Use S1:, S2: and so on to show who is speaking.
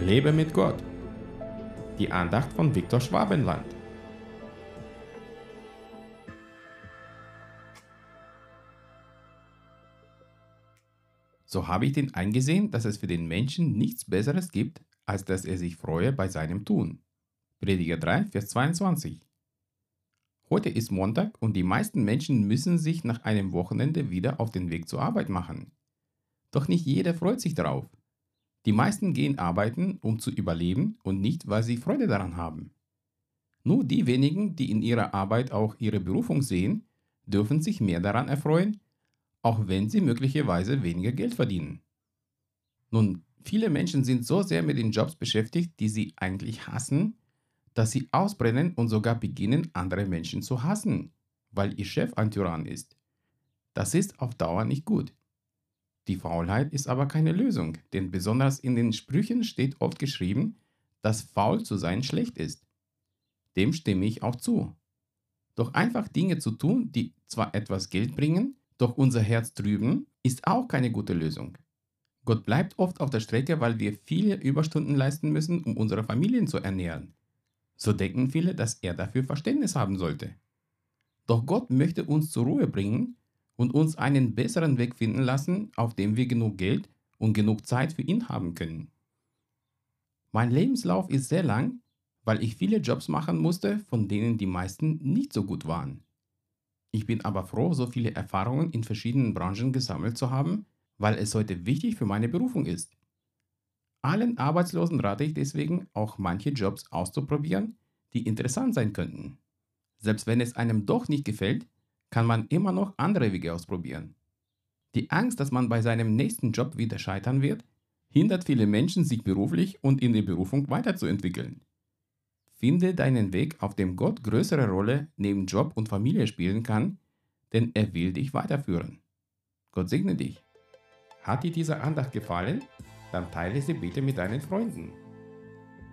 S1: Lebe mit Gott. Die Andacht von Viktor Schwabenland. So habe ich den eingesehen, dass es für den Menschen nichts Besseres gibt, als dass er sich freue bei seinem Tun. Prediger 3, Vers 22. Heute ist Montag und die meisten Menschen müssen sich nach einem Wochenende wieder auf den Weg zur Arbeit machen. Doch nicht jeder freut sich darauf. Die meisten gehen arbeiten, um zu überleben und nicht, weil sie Freude daran haben. Nur die wenigen, die in ihrer Arbeit auch ihre Berufung sehen, dürfen sich mehr daran erfreuen, auch wenn sie möglicherweise weniger Geld verdienen. Nun, viele Menschen sind so sehr mit den Jobs beschäftigt, die sie eigentlich hassen, dass sie ausbrennen und sogar beginnen, andere Menschen zu hassen, weil ihr Chef ein Tyrann ist. Das ist auf Dauer nicht gut. Die Faulheit ist aber keine Lösung, denn besonders in den Sprüchen steht oft geschrieben, dass faul zu sein schlecht ist. Dem stimme ich auch zu. Doch einfach Dinge zu tun, die zwar etwas Geld bringen, doch unser Herz trüben, ist auch keine gute Lösung. Gott bleibt oft auf der Strecke, weil wir viele Überstunden leisten müssen, um unsere Familien zu ernähren. So denken viele, dass er dafür Verständnis haben sollte. Doch Gott möchte uns zur Ruhe bringen und uns einen besseren Weg finden lassen, auf dem wir genug Geld und genug Zeit für ihn haben können. Mein Lebenslauf ist sehr lang, weil ich viele Jobs machen musste, von denen die meisten nicht so gut waren. Ich bin aber froh, so viele Erfahrungen in verschiedenen Branchen gesammelt zu haben, weil es heute wichtig für meine Berufung ist. Allen Arbeitslosen rate ich deswegen, auch manche Jobs auszuprobieren, die interessant sein könnten. Selbst wenn es einem doch nicht gefällt, kann man immer noch andere Wege ausprobieren. Die Angst, dass man bei seinem nächsten Job wieder scheitern wird, hindert viele Menschen, sich beruflich und in der Berufung weiterzuentwickeln. Finde deinen Weg, auf dem Gott größere Rolle neben Job und Familie spielen kann, denn er will dich weiterführen. Gott segne dich. Hat dir diese Andacht gefallen? Dann teile sie bitte mit deinen Freunden.